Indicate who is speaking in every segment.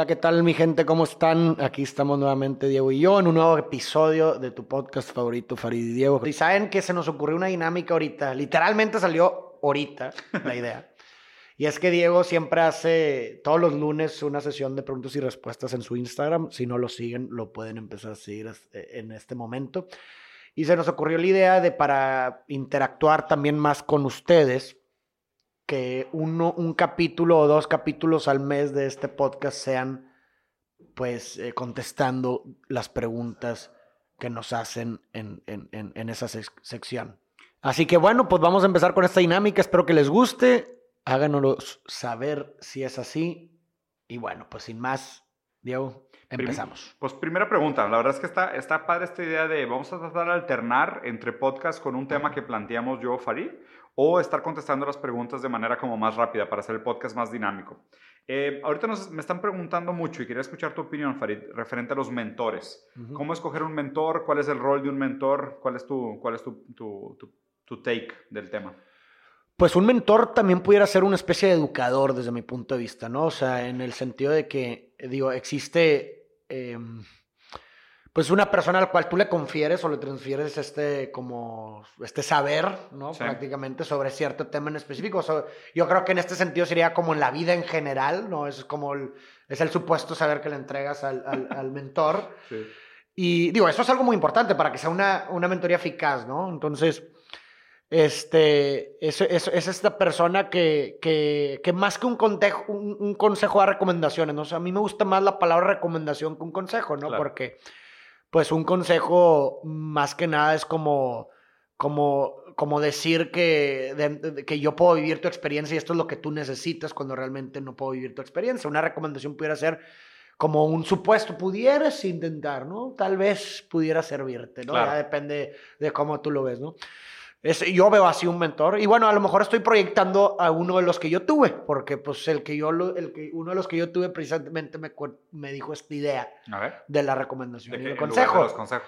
Speaker 1: Hola, ¿qué tal mi gente? ¿Cómo están? Aquí estamos nuevamente Diego y yo en un nuevo episodio de tu podcast favorito, Farid y Diego. Y saben que se nos ocurrió una dinámica ahorita, literalmente salió ahorita la idea. Y es que Diego siempre hace todos los lunes una sesión de preguntas y respuestas en su Instagram. Si no lo siguen, lo pueden empezar a seguir eh, en este momento. Y se nos ocurrió la idea de para interactuar también más con ustedes, que uno, un capítulo o dos capítulos al mes de este podcast sean pues eh, contestando las preguntas que nos hacen en, en, en, esa sección. Así que bueno, pues vamos a empezar con esta dinámica, espero que les guste, háganos saber si es así. Y bueno, pues sin más, Diego, empezamos.
Speaker 2: pues primera pregunta, la verdad es que está, está padre esta idea de vamos a tratar de alternar entre podcast con un tema que planteamos yo, Farid, o estar contestando las preguntas de manera como más rápida para hacer el podcast más dinámico. Eh, ahorita nos, me están preguntando mucho y quería escuchar tu opinión, Farid, referente a los mentores. ¿Cómo escoger un mentor? ¿Cuál es el rol de un mentor? ¿Cuál es tu, cuál es tu, tu, tu, take del tema?
Speaker 1: Pues un mentor también pudiera ser una especie de educador desde mi punto de vista, ¿no? O sea, en el sentido de que, digo, existe... Em, pues una persona al cual tú le confieres o le transfieres este como este saber, ¿no? Prácticamente sobre cierto tema en específico. yo creo que en este sentido sería como en la vida en general, ¿no? Es como el, es el supuesto saber que le entregas al, al, mentor. Sí. Y digo, eso es algo muy importante para que sea una, una mentoría eficaz, ¿no? Entonces, este, es, es, es esta persona que, que, que, más que un, consejo, un, un, consejo da recomendaciones, ¿no? O sea, a mí me gusta más la palabra recomendación que un consejo, ¿no? Porque pues un consejo más que nada es como, como, como decir que, que yo puedo vivir tu experiencia y esto es lo que tú necesitas cuando realmente no puedo vivir tu experiencia. Una recomendación pudiera ser como un supuesto, pudieras intentar, ¿no? Tal vez pudiera servirte, ¿no? Ya depende de cómo tú lo ves, ¿no? Yo veo así un mentor y bueno, a lo mejor estoy proyectando a uno de los que yo tuve, porque pues el que yo, el que, uno de los que yo tuve precisamente me, me dijo esta idea de la recomendación y el consejo. los consejos.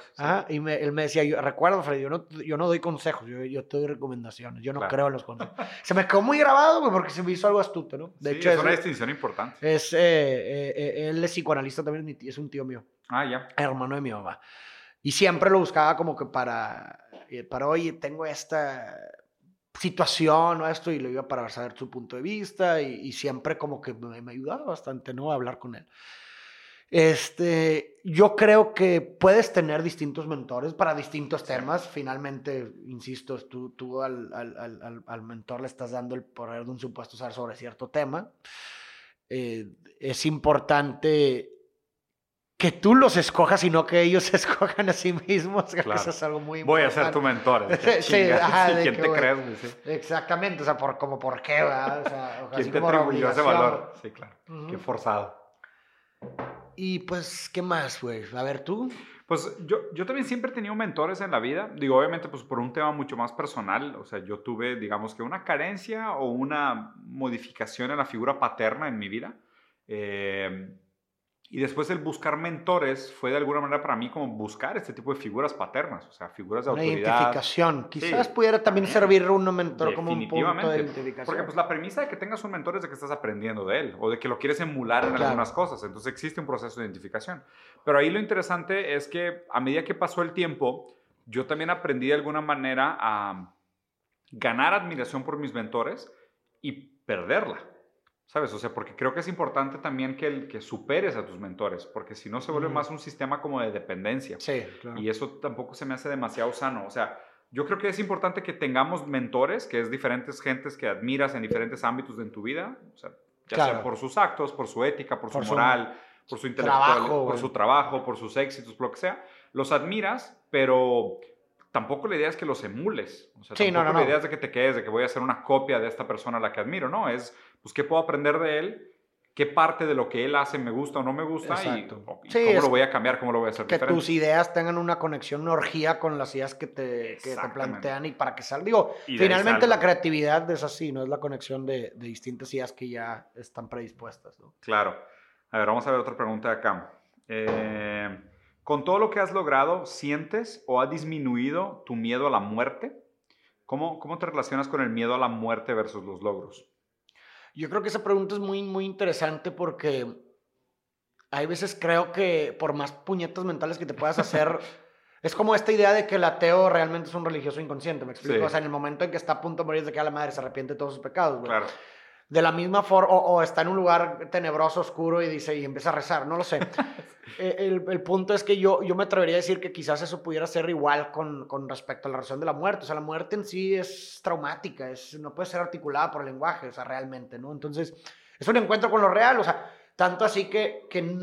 Speaker 1: y él me decía, yo, recuerdo Freddy, yo no, yo no doy consejos, yo, yo te doy recomendaciones, yo no creo en los consejos. se me quedó muy grabado porque se me hizo algo astuto, ¿no?
Speaker 2: De hecho, es una distinción importante.
Speaker 1: Es, eh, eh, eh, él es psicoanalista también, es un tío mío.
Speaker 2: Ah, ya.
Speaker 1: Hermano de mi mamá. Y siempre lo buscaba como que para para, oye, tengo esta situación o esto, y lo iba para saber su punto de vista, y, siempre como que me, me, ayudaba bastante, ¿no? A hablar con él. Este, yo creo que puedes tener distintos mentores para distintos temas. Finalmente, insisto, tú, tú al, al, al, al, mentor le estás dando el poder de un supuesto saber sobre cierto tema. Eh, es importante que tú los escojas y no que ellos se escojan a sí mismos. Eso es algo muy
Speaker 2: Voy a ser tu mentor.
Speaker 1: sí,
Speaker 2: ajá, ¿Quién te crees?
Speaker 1: Exactamente, o sea, por, como por qué, ¿verdad? O sea,
Speaker 2: ¿Quién te atribuyó ese valor? Sí, claro. Qué forzado.
Speaker 1: Y pues, ¿qué más, güey? A ver, tú.
Speaker 2: Pues yo, yo también siempre he tenido mentores en la vida. Digo, obviamente, pues por un tema mucho más personal. O sea, yo tuve, digamos que una carencia o una modificación en la figura paterna en mi vida. Eh, y después el buscar mentores fue de alguna manera para mí como buscar este tipo de figuras paternas, o sea, figuras de
Speaker 1: Una
Speaker 2: autoridad.
Speaker 1: identificación. Quizás pudiera también servir un mentor como un punto de identificación.
Speaker 2: Porque pues la premisa de que tengas un mentor es de que estás aprendiendo de él o de que lo quieres emular en algunas cosas. Entonces existe un proceso de identificación. Pero ahí lo interesante es que a medida que pasó el tiempo, yo también aprendí de alguna manera a ganar admiración por mis mentores y perderla. ¿Sabes? O sea, porque creo que es importante también que, el, que superes a tus mentores, porque si no se vuelve más un sistema como de dependencia.
Speaker 1: Sí, claro.
Speaker 2: Y eso tampoco se me hace demasiado sano. O sea, yo creo que es importante que tengamos mentores, que es diferentes gentes que admiras en diferentes ámbitos de tu vida, o sea, ya sea por sus actos, por su ética, por, su moral, por su intelectual, por su trabajo, por sus éxitos, por lo que sea. Los admiras, pero tampoco la idea es que los emules. O sea, tampoco no, la idea es de que te quedes, de que voy a hacer una copia de esta persona a la que admiro. No, es pues qué puedo aprender de él, qué parte de lo que él hace me gusta o no me gusta y, cómo lo voy a cambiar, cómo lo voy a hacer
Speaker 1: que tus ideas tengan una conexión, una orgía con las ideas que te, que te plantean y para que salga. Digo, finalmente la creatividad es así, no es la conexión de, de, distintas ideas que ya están predispuestas. ¿no?
Speaker 2: Claro. A ver, vamos a ver otra pregunta de acá. Eh, con todo lo que has logrado, ¿sientes o ha disminuido tu miedo a la muerte? ¿Cómo, ¿Cómo te relacionas con el miedo a la muerte versus los logros?
Speaker 1: Yo creo que esa pregunta es muy, muy interesante porque hay veces creo que por más puñetas mentales que te puedas hacer, es como esta idea de que el ateo realmente es un religioso inconsciente, ¿me explico? O sea, en el momento en que está a punto de morir de que a la madre se arrepiente de todos sus pecados, güey. Claro. De la misma forma, o, está en un lugar tenebroso, oscuro y dice, y empieza a rezar, no lo sé. Eh, el, el, punto es que yo, yo me atrevería a decir que quizás eso pudiera ser igual con, con respecto a la razón de la muerte. O sea, la muerte en sí es traumática, es, no puede ser articulada por el lenguaje, o sea, realmente, ¿no? Entonces, es un encuentro con lo real, o sea, tanto así que, que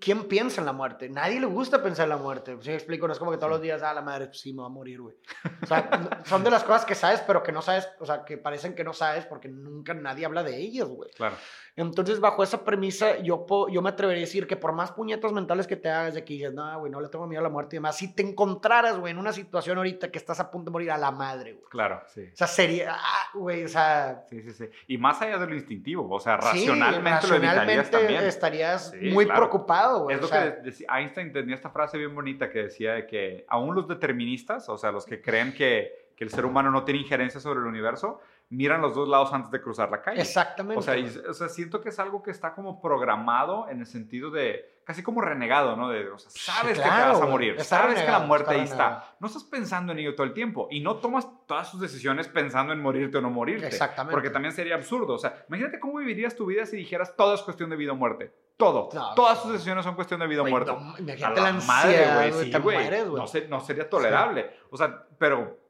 Speaker 1: ¿quién piensa en la muerte? Nadie le gusta pensar en la muerte. Si me explico, no es como que todos los días, ah, la madre, pues sí, me va a morir, güey. O sea, son de las cosas que sabes, pero que no sabes, o sea, que parecen que no sabes porque nunca nadie habla de ellas, güey.
Speaker 2: Claro.
Speaker 1: Entonces, bajo esa premisa, yo, yo me atrevería a decir que por más puñetas mentales que te hagas de que dices, no, güey, no le tengo miedo a la muerte y demás, si te encontraras, güey, en una situación ahorita que estás a punto de morir a la madre, güey.
Speaker 2: Claro, sí.
Speaker 1: O sea, sería, ah, güey, o sea...
Speaker 2: Sí, sí, sí. Y más allá de lo instintivo, o sea, racionalmente, lo evitarías también.
Speaker 1: estarías muy preocupado, güey.
Speaker 2: Es lo que decía, Einstein tenía esta frase bien bonita que decía de que aún los deterministas, o sea, los que creen que, que el ser humano no tiene injerencia sobre el universo, miran los dos lados antes de cruzar la calle.
Speaker 1: Exactamente.
Speaker 2: O sea, o sea, siento que es algo que está como programado en el sentido de, casi como renegado, ¿no? De, o sea, sabes que te vas a morir, sabes que la muerte ahí está. No estás pensando en ello todo el tiempo y no tomas todas tus decisiones pensando en morirte o no morirte.
Speaker 1: Exactamente.
Speaker 2: Porque también sería absurdo. O sea, imagínate cómo vivirías tu vida si dijeras todo es cuestión de vida o muerte. Todo. Todas tus decisiones son cuestión de vida o muerte.
Speaker 1: imagínate la, madre, güey. Sí, güey.
Speaker 2: No, no, sería tolerable. O sea, pero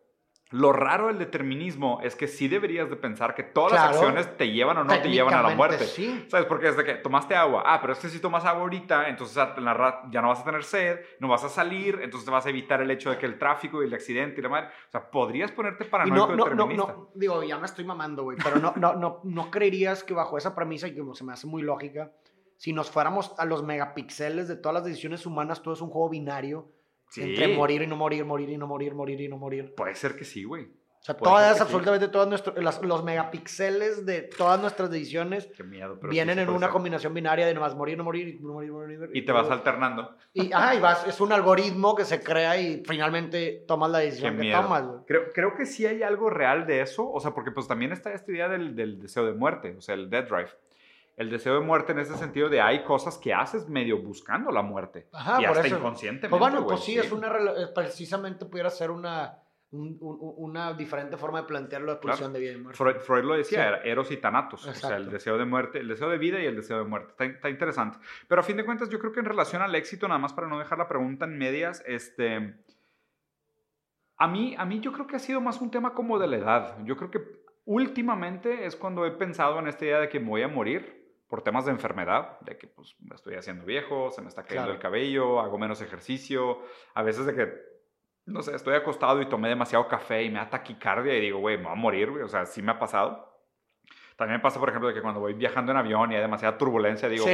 Speaker 2: lo raro del determinismo es que sí deberías de pensar que todas las acciones te llevan o no te llevan a la muerte.
Speaker 1: Sí.
Speaker 2: ¿Sabes? Porque desde que tomaste agua, ah, pero es que si tomas agua ahorita, entonces ya no vas a tener sed, no vas a salir, entonces te vas a evitar el hecho de que el tráfico y el accidente y la madre. O sea, podrías ponerte paranoico
Speaker 1: no, no, no, no, digo, ya me estoy mamando, güey, pero no, no, no, no creerías que bajo esa premisa, y como se me hace muy lógica, si nos fuéramos a los megapíxeles de todas las decisiones humanas, todo es un juego binario entre morir y no morir, morir y no morir, morir y no morir.
Speaker 2: Puede ser que sí, güey.
Speaker 1: O sea, todas, absolutamente todas nuestros, los megapíxeles de todas nuestras decisiones vienen en una combinación binaria de nomás morir, no morir, no morir, morir.
Speaker 2: Y, te vas alternando.
Speaker 1: Y, ah, y vas, es un algoritmo que se crea y finalmente tomas la decisión que tomas.
Speaker 2: Creo, creo que sí hay algo real de eso, o sea, porque pues también está esta idea del, del deseo de muerte, o sea, el death drive el deseo de muerte en ese sentido de hay cosas que haces medio buscando la muerte. Ajá, y hasta inconscientemente.
Speaker 1: Pues bueno, pues sí, es una, eh, precisamente pudiera ser una, una diferente forma de plantear la pulsión de vida y muerte.
Speaker 2: Freud, lo decía, era eros y tanatos, o sea, el deseo de muerte, el deseo de vida y el deseo de muerte. Está, está, interesante. Pero a fin de cuentas, yo creo que en relación al éxito, nada más para no dejar la pregunta en medias, este... A mí, a mí yo creo que ha sido más un tema como de la edad. Yo creo que últimamente es cuando he pensado en esta idea de que me voy a morir por temas de enfermedad, de que pues me estoy haciendo viejo, se me está cayendo el cabello, hago menos ejercicio, a veces de que, no sé, estoy acostado y tomé demasiado café y me da taquicardia y digo, güey, me voy a morir, güey, o sea, sí me ha pasado. También pasa, por ejemplo, de que cuando voy viajando en avión y hay demasiada turbulencia, digo,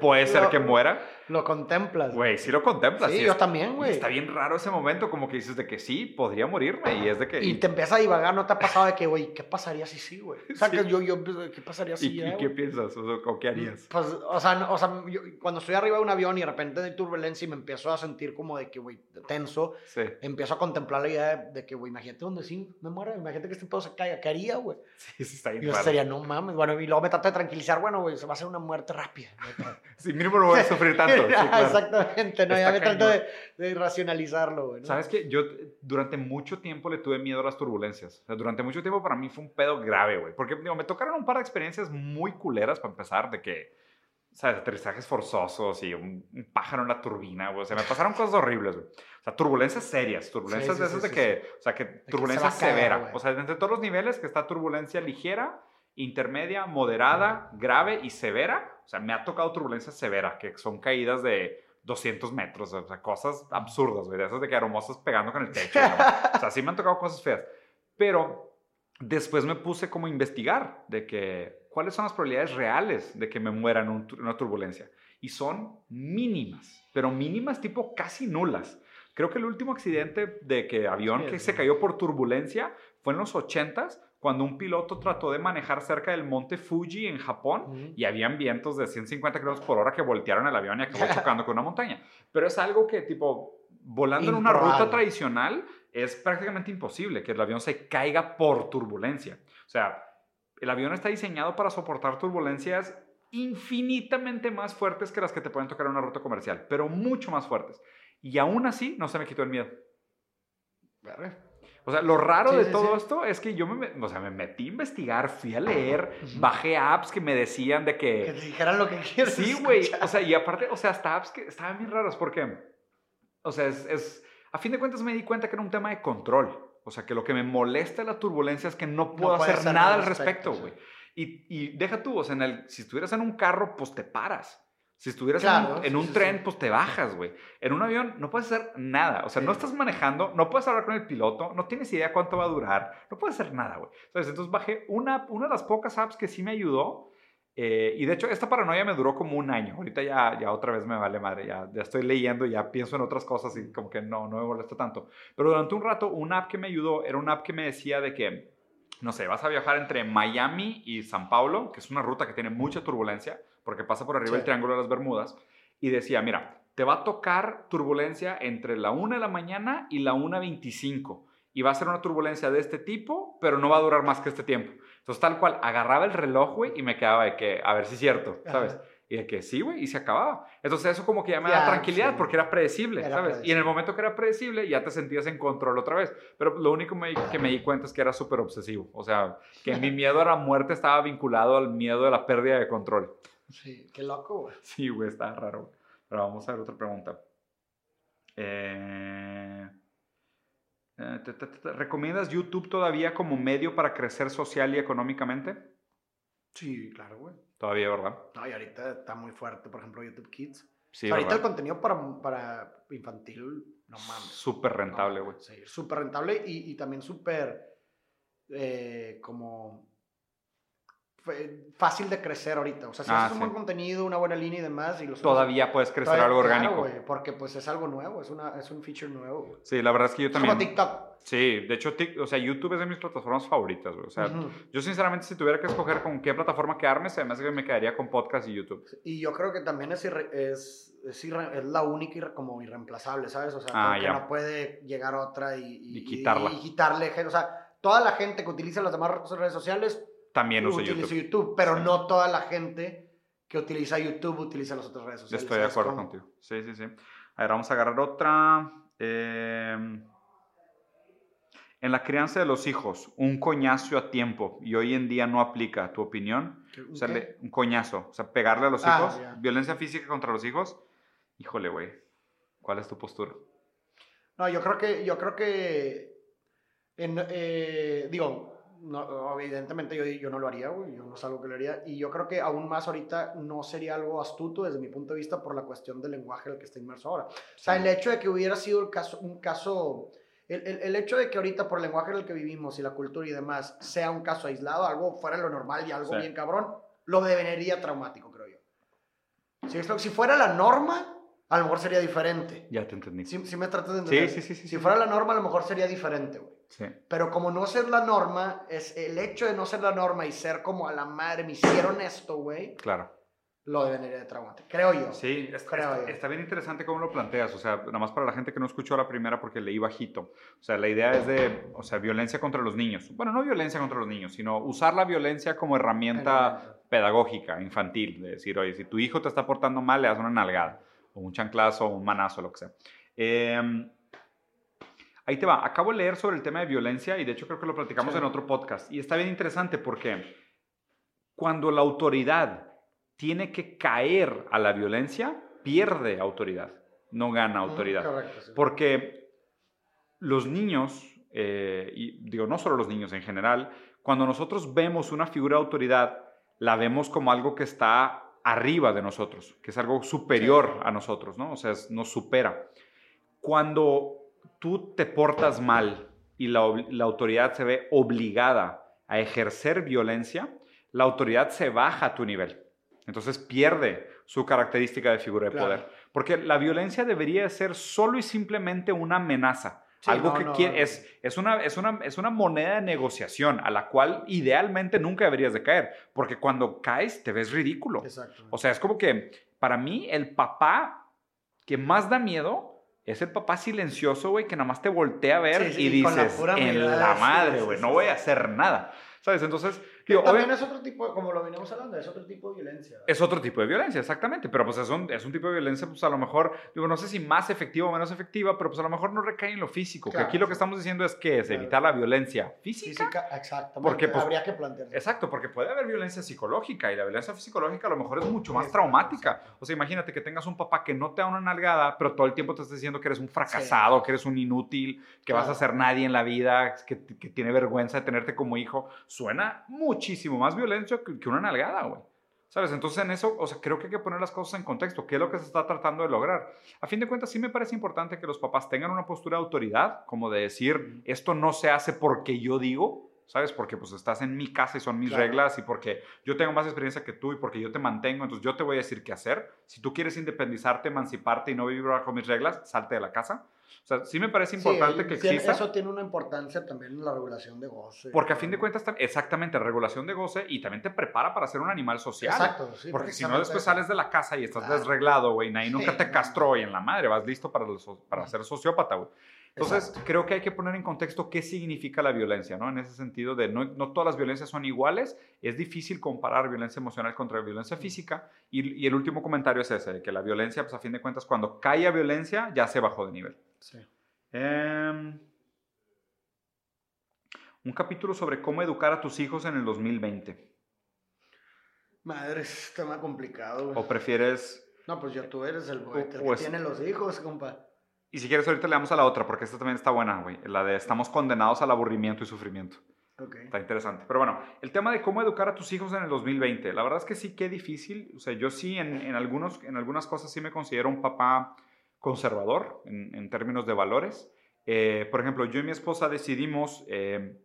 Speaker 2: puede ser que muera.
Speaker 1: Lo contemplas.
Speaker 2: Güey, sí lo contemplas.
Speaker 1: Sí, yo también, güey.
Speaker 2: Está bien raro ese momento, como que dices de que sí, podría morirme y es de que...
Speaker 1: Y te empieza a divagar, ¿no te ha pasado de que, güey, qué pasaría si sí, güey? O sea, que yo, yo, ¿qué pasaría si
Speaker 2: ¿Y, ¿y qué piensas? O, qué harías?
Speaker 1: Pues, o sea, o sea cuando estoy arriba de un avión y de repente hay turbulencia y me empiezo a sentir como de que, güey, tenso, empiezo a contemplar la idea de, que, güey, imagínate donde sí me muera, imagínate que este pedo se caiga, ¿qué haría, güey?
Speaker 2: Sí, sí, está bien
Speaker 1: Yo sería, no mames, bueno, y luego me trato de tranquilizar, bueno, güey, se va a hacer una muerte rápida.
Speaker 2: sí, mínimo no voy a sufrir tanto.
Speaker 1: Exactamente, no, ya me trato de, racionalizarlo, güey.
Speaker 2: Sabes que yo durante mucho tiempo le tuve miedo a las turbulencias. O sea, durante mucho tiempo para mí fue un pedo grave, güey. Porque digo, me tocaron un par de experiencias muy culeras para empezar, de que, ¿sabes? Aterrizajes forzosos y un, pájaro en la turbina, güey. O sea, me pasaron cosas horribles, güey. O sea, turbulencias serias, turbulencias de esas de que, o sea, que turbulencia severa. o sea, entre todos los niveles que está turbulencia ligera intermedia, moderada, grave y severa. O sea, me ha tocado turbulencia severa, que son caídas de 200 metros, o sea, cosas absurdas, güey, de esas de que hermosas pegando con el techo. O sea, sí me han tocado cosas feas. Pero después me puse como a investigar de que cuáles son las probabilidades reales de que me muera en, una turbulencia. Y son mínimas, pero mínimas tipo casi nulas. Creo que el último accidente de que avión que se cayó por turbulencia fue en los 80s cuando un piloto trató de manejar cerca del monte Fuji en Japón y habían vientos de 150 km por hora que voltearon el avión y acabó chocando con una montaña. Pero es algo que, tipo, volando en una ruta tradicional es prácticamente imposible que el avión se caiga por turbulencia. O sea, el avión está diseñado para soportar turbulencias infinitamente más fuertes que las que te pueden tocar en una ruta comercial, pero mucho más fuertes. Y aún así no se me quitó el miedo. O sea, lo raro de todo esto es que yo me, o sea, me metí a investigar, fui a leer, bajé apps que me decían de que...
Speaker 1: Que te dijeran lo que quieres.
Speaker 2: Sí, güey. O sea, y aparte, o sea, hasta apps que estaban bien raras porque, o sea, es, es, a fin de cuentas me di cuenta que era un tema de control. O sea, que lo que me molesta de la turbulencia es que no puedo hacer, nada al respecto, güey. Y, y, deja tú, o sea, en el, si estuvieras en un carro, pues te paras. Si estuvieras en un, tren, pues te bajas, güey. En un avión no puedes hacer nada. O sea, no estás manejando, no puedes hablar con el piloto, no tienes idea cuánto va a durar, no puedes hacer nada, güey. Entonces bajé una, una de las pocas apps que sí me ayudó. Eh, y de hecho, esta paranoia me duró como un año. Ahorita ya, ya otra vez me vale madre. Ya, ya estoy leyendo, ya pienso en otras cosas y como que no, no me molesta tanto. Pero durante un rato, una app que me ayudó era una app que me decía de que, no sé, vas a viajar entre Miami y San Paulo, que es una ruta que tiene mucha turbulencia porque pasa por arriba el Triángulo de las Bermudas, y decía, mira, te va a tocar turbulencia entre la 1 de la mañana y la 1.25, y va a ser una turbulencia de este tipo, pero no va a durar más que este tiempo. Entonces, tal cual, agarraba el reloj, güey, y me quedaba de que, a ver si es cierto, ¿sabes? Y de que sí, güey, y se acababa. Entonces eso como que ya me da tranquilidad porque era predecible, ¿sabes? Y en el momento que era predecible ya te sentías en control otra vez. Pero lo único que me di cuenta es que era súper obsesivo. O sea, que mi miedo a la muerte estaba vinculado al miedo de la pérdida de control.
Speaker 1: Sí, qué loco, güey.
Speaker 2: Sí, güey, está raro. Pero vamos a ver otra pregunta. Eh, eh, ¿Recomiendas YouTube todavía como medio para crecer social y económicamente?
Speaker 1: Sí, claro, güey.
Speaker 2: Todavía, ¿verdad?
Speaker 1: No, y ahorita está muy fuerte, por ejemplo, YouTube Kids. Sí, ahorita el contenido para, para infantil, no mames.
Speaker 2: Súper rentable, güey.
Speaker 1: sí, súper rentable y, y también súper eh, como fácil de crecer ahorita. O sea, si ah, haces un buen contenido, una buena línea y demás. Y
Speaker 2: Todavía puedes crecer algo orgánico.
Speaker 1: porque pues es algo nuevo, es, una, es un feature nuevo.
Speaker 2: Sí, la verdad es que yo también.
Speaker 1: Como TikTok.
Speaker 2: Sí, de hecho, o sea, YouTube es de mis plataformas favoritas, güey. O sea, yo sinceramente si tuviera que escoger con qué plataforma quedarme, se me hace que me quedaría con podcast y YouTube.
Speaker 1: Y yo creo que también es, es, es, es la única y como irreemplazable, ¿sabes? O sea, ah, que no puede llegar otra y,
Speaker 2: y, quitarla.
Speaker 1: Y, quitarle, o sea, toda la gente que utiliza las demás redes sociales
Speaker 2: también usa YouTube.
Speaker 1: YouTube. Pero no toda la gente que utiliza YouTube utiliza las otras redes sociales.
Speaker 2: Estoy de acuerdo contigo. Sí, sí, sí. A ver, vamos a agarrar otra. Em, en la crianza de los hijos, un coñazo a tiempo y hoy en día no aplica, ¿tu opinión? O sea, un coñazo, o sea, pegarle a los ah, hijos, violencia física contra los hijos. Híjole, güey, ¿cuál es tu postura?
Speaker 1: No, yo creo que, yo creo que, eh, digo, no, evidentemente yo, yo, no lo haría, güey, yo no es algo que lo haría. Y yo creo que aún más ahorita no sería algo astuto desde mi punto de vista por la cuestión del lenguaje en el que está inmerso ahora. O sea, el hecho de que hubiera sido el caso, un caso, el, el, el, hecho de que ahorita por el lenguaje en el que vivimos y la cultura y demás sea un caso aislado, algo fuera de lo normal y algo bien cabrón, lo devenería traumático, creo yo. Si, si fuera la norma, a lo mejor sería diferente.
Speaker 2: Ya te entendí.
Speaker 1: Si, si me tratas de entender.
Speaker 2: Sí, sí, sí,
Speaker 1: si fuera la norma, a lo mejor sería diferente, güey. Pero como no ser la norma, es el hecho de no ser la norma y ser como a la madre, me hicieron esto, güey.
Speaker 2: Claro.
Speaker 1: Lo debería de traumático, creo yo.
Speaker 2: Sí, está, está, bien interesante cómo lo planteas. O sea, nada más para la gente que no escuchó la primera porque leí bajito. O sea, la idea es de, o sea, violencia contra los niños. Bueno, no violencia contra los niños, sino usar la violencia como herramienta pedagógica, infantil. De decir, oye, si tu hijo te está portando mal, le das una nalgada, o un chanclazo, o un manazo, lo que sea. Eh, Ahí te va. Acabo de leer sobre el tema de violencia y de hecho creo que lo platicamos en otro podcast. Y está bien interesante porque cuando la autoridad tiene que caer a la violencia, pierde autoridad, no gana autoridad. Porque los niños, eh, y digo, no solo los niños en general, cuando nosotros vemos una figura de autoridad, la vemos como algo que está arriba de nosotros, que es algo superior a nosotros, ¿no? O sea, nos supera. Cuando tú te portas mal y la, autoridad se ve obligada a ejercer violencia, la autoridad se baja a tu nivel. Entonces pierde su característica de figura de poder. Porque la violencia debería ser solo y simplemente una amenaza. Algo que es, es, una, es, una, es una moneda de negociación a la cual idealmente nunca deberías de caer. Porque cuando caes te ves ridículo. O sea, es como que para mí el papá que más da miedo es el papá silencioso, güey, que nada más te voltea a ver y dices, en la madre, güey, no voy a hacer nada. ¿Sabes? Entonces,
Speaker 1: también es otro tipo, como lo venimos hablando, es otro tipo de violencia.
Speaker 2: Es otro tipo de violencia, exactamente. Pero pues es un, es un tipo de violencia, pues a lo mejor, digo, no sé si más efectiva o menos efectiva, pero pues a lo mejor no recae en lo físico. que aquí lo que estamos diciendo es que es evitar la violencia física. Física,
Speaker 1: exactamente.
Speaker 2: Porque pues,
Speaker 1: habría que plantear.
Speaker 2: Exacto, porque puede haber violencia psicológica y la violencia psicológica a lo mejor es mucho más traumática. O sea, imagínate que tengas un papá que no te da una nalgada, pero todo el tiempo te está diciendo que eres un fracasado, que eres un inútil, que vas a ser nadie en la vida, que, que tiene vergüenza de tenerte como hijo. Suena muchísimo más violento que una nalgada, güey. ¿Sabes? Entonces en eso, o sea, creo que hay que poner las cosas en contexto. ¿Qué es lo que se está tratando de lograr? A fin de cuentas, sí me parece importante que los papás tengan una postura de autoridad, como de decir, esto no se hace porque yo digo, ¿sabes? Porque pues estás en mi casa y son mis reglas y porque yo tengo más experiencia que tú y porque yo te mantengo, entonces yo te voy a decir qué hacer. Si tú quieres independizarte, emanciparte y no vivir bajo mis reglas, salte de la casa. O sea, sí me parece importante que exista.
Speaker 1: Eso tiene una importancia también en la regulación de goce.
Speaker 2: Porque a fin de cuentas, exactamente, regulación de goce y también te prepara para ser un animal social. Exacto, sí. Porque si no, después sales de la casa y estás desreglado, güey, nadie nunca te castró y en la madre vas listo para, para ser sociópata, güey. Entonces, creo que hay que poner en contexto qué significa la violencia, ¿no? En ese sentido de no, no todas las violencias son iguales, es difícil comparar violencia emocional contra violencia física. Y, y el último comentario es ese, de que la violencia, pues a fin de cuentas, cuando cae a violencia, ya se bajó de nivel. Sí. Em, un capítulo sobre cómo educar a tus hijos en el 2020.
Speaker 1: Madre, es tema complicado.
Speaker 2: ¿O prefieres...?
Speaker 1: No, pues ya tú eres el, el que tiene los hijos, compa.
Speaker 2: Y si quieres, ahorita le damos a la otra, porque esta también está buena, güey. La de estamos condenados al aburrimiento y sufrimiento. Okay. Está interesante. Pero bueno, el tema de cómo educar a tus hijos en el 2020. La verdad es que sí, qué difícil. O sea, yo sí, en, en algunos, en algunas cosas sí me considero un papá conservador en, términos de valores. Eh, por ejemplo, yo y mi esposa decidimos eh,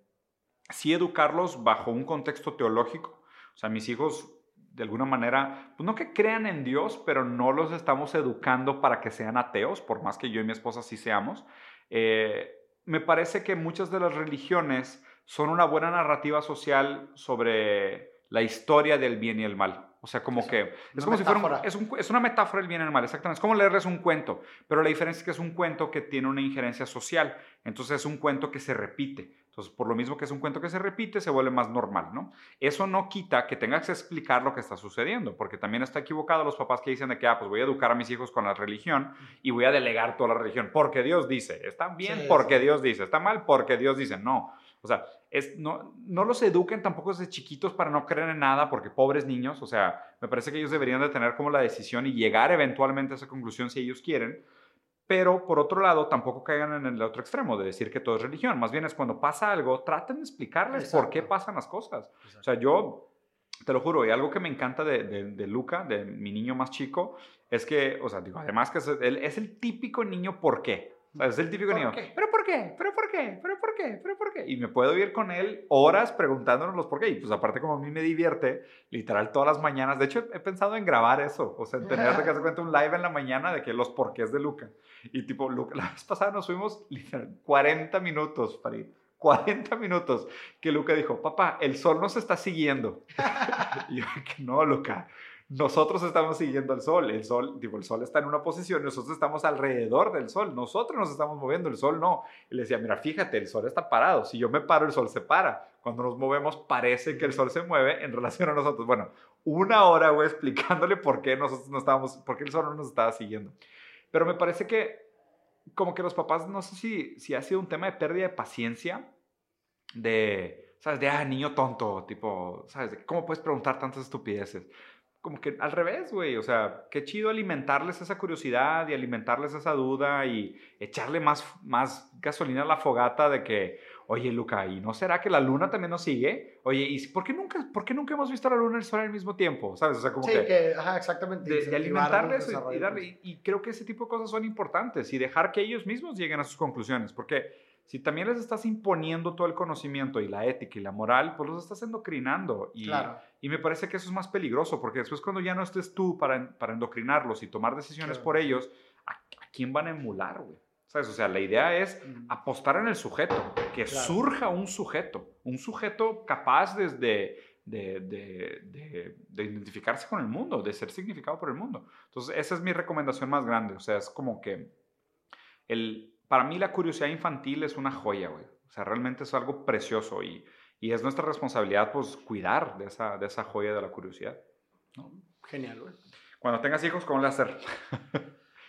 Speaker 2: sí educarlos bajo un contexto teológico. O sea, mis hijos, de alguna manera, pues no que crean en Dios, pero no los estamos educando para que sean ateos, por más que yo y mi esposa sí seamos. Eh, me parece que muchas de las religiones son una buena narrativa social sobre la historia del bien y el mal. O sea, como que es como si fuera es, es, una metáfora del bien y el mal, exactamente. Es como leerles un cuento, pero la diferencia es que es un cuento que tiene una injerencia social. Entonces es un cuento que se repite. Entonces, por lo mismo que es un cuento que se repite, se vuelve más normal, ¿no? Eso no quita que tengas que explicar lo que está sucediendo, porque también está equivocado los papás que dicen de que, ah, pues voy a educar a mis hijos con la religión y voy a delegar toda la religión, porque Dios dice. Está bien porque Dios dice, está mal porque Dios dice. No, o sea, es, no, no los eduquen tampoco desde chiquitos para no creer en nada, porque pobres niños, o sea, me parece que ellos deberían de tener como la decisión y llegar eventualmente a esa conclusión si ellos quieren. Pero por otro lado, tampoco caigan en el otro extremo de decir que todo es religión. Más bien es cuando pasa algo, traten de explicarles por qué pasan las cosas. O sea, yo te lo juro, y algo que me encanta de, de, Luca, de mi niño más chico, es que, o sea, digo, además que es, él es el típico niño por qué. Es el típico niño. ¿Pero por qué? ¿Pero por qué? ¿Pero por qué? ¿Pero por qué? Y me puedo ir con él horas preguntándonos los por qué. Y pues aparte como a mí me divierte, literal todas las mañanas. De hecho, he pensado en grabar eso. O sea, en tener que hacer cuenta un live en la mañana de que los porqués de Luca. Y tipo, Luca, la vez pasada nos fuimos literal 40 minutos para ir. 40 minutos que Luca dijo, papá, el sol nos está siguiendo. y yo, que no, Luca, nosotros estamos siguiendo el sol, el sol, digo, el sol está en una posición, nosotros estamos alrededor del sol, nosotros nos estamos moviendo, el sol no. Y le decía, mira, fíjate, el sol está parado, si yo me paro, el sol se para. Cuando nos movemos, parece que el sol se mueve en relación a nosotros. Bueno, una hora, güey, explicándole por qué nosotros no estábamos, por qué el sol no nos estaba siguiendo. Pero me parece que, como que los papás, no sé si, si ha sido un tema de pérdida de paciencia, de, ¿sabes? De, ah, niño tonto, tipo, ¿sabes? ¿Cómo puedes preguntar tantas estupideces? Como que al revés, güey. O sea, qué chido alimentarles esa curiosidad y alimentarles esa duda y echarle más, más gasolina a la fogata de que, oye, Luca, ¿y no será que la luna también nos sigue? Oye, ¿y por qué nunca, por qué nunca hemos visto la luna y el sol al mismo tiempo? ¿Sabes? O sea, como
Speaker 1: sí, que, ajá, exactamente.
Speaker 2: De, alimentarles y, darle, y creo que ese tipo de cosas son importantes y dejar que ellos mismos lleguen a sus conclusiones, porque si también les estás imponiendo todo el conocimiento y la ética y la moral, pues los estás endocrinando. Y, y me parece que eso es más peligroso, porque después cuando ya no estés tú para, para endocrinarlos y tomar decisiones por ellos, ¿a, quién van a emular, güey? ¿Sabes? O sea, la idea es apostar en el sujeto, que surja un sujeto, un sujeto capaz desde de, de, de, identificarse con el mundo, de ser significado por el mundo. Entonces, esa es mi recomendación más grande. O sea, es como que el, para mí la curiosidad infantil es una joya, güey. O sea, realmente es algo precioso y, Y es nuestra responsabilidad, pues, cuidar de esa, de esa joya de la curiosidad.
Speaker 1: Genial, güey.
Speaker 2: Cuando tengas hijos, ¿cómo le hacer?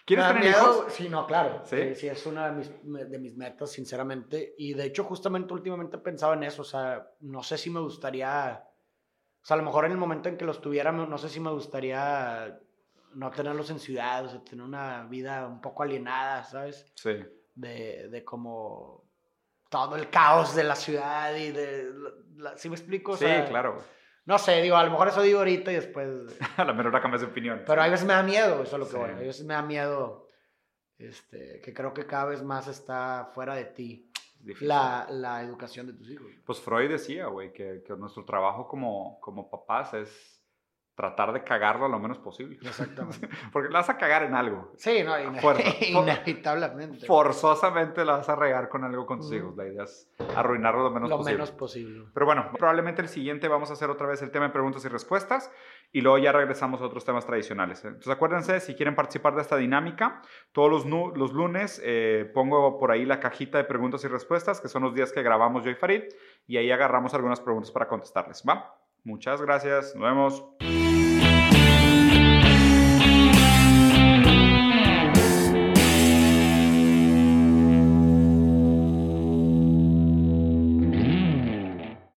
Speaker 1: ¿Quieres tener hijos? Sí, no, claro. ¿Sí? ¿Sí? es una de mis, de mis, metas, sinceramente. Y de hecho, justamente últimamente he pensado en eso. O sea, no sé si me gustaría. O sea, a lo mejor en el momento en que los tuviera, no sé si me gustaría no tenerlos en ciudad, o sea, tener una vida un poco alienada, ¿sabes?
Speaker 2: Sí.
Speaker 1: De, de como todo el caos de la ciudad y de... ¿Sí me explico?
Speaker 2: sí, claro.
Speaker 1: No sé, digo, a lo mejor eso digo ahorita y después...
Speaker 2: a lo mejor cambias de opinión.
Speaker 1: Pero a veces me da miedo, eso es lo que voy. A veces me da miedo, este, que creo que cada vez más está fuera de ti. La, la, educación de tus hijos.
Speaker 2: Pues Freud decía, güey, que, que, nuestro trabajo como, como papás es tratar de cagarlo lo menos posible.
Speaker 1: Exactamente.
Speaker 2: Porque la vas a cagar en algo.
Speaker 1: Sí, no, inevitablemente.
Speaker 2: Forzosamente la vas a regar con algo con tus hijos. La idea es arruinarlo lo menos posible.
Speaker 1: Lo menos posible.
Speaker 2: Pero bueno, probablemente el siguiente vamos a hacer otra vez el tema de preguntas y respuestas y luego ya regresamos a otros temas tradicionales. Entonces acuérdense, si quieren participar de esta dinámica, todos los, los lunes eh, pongo por ahí la cajita de preguntas y respuestas, que son los días que grabamos yo y Farid, y ahí agarramos algunas preguntas para contestarles. ¿Va? Muchas gracias. Nos vemos.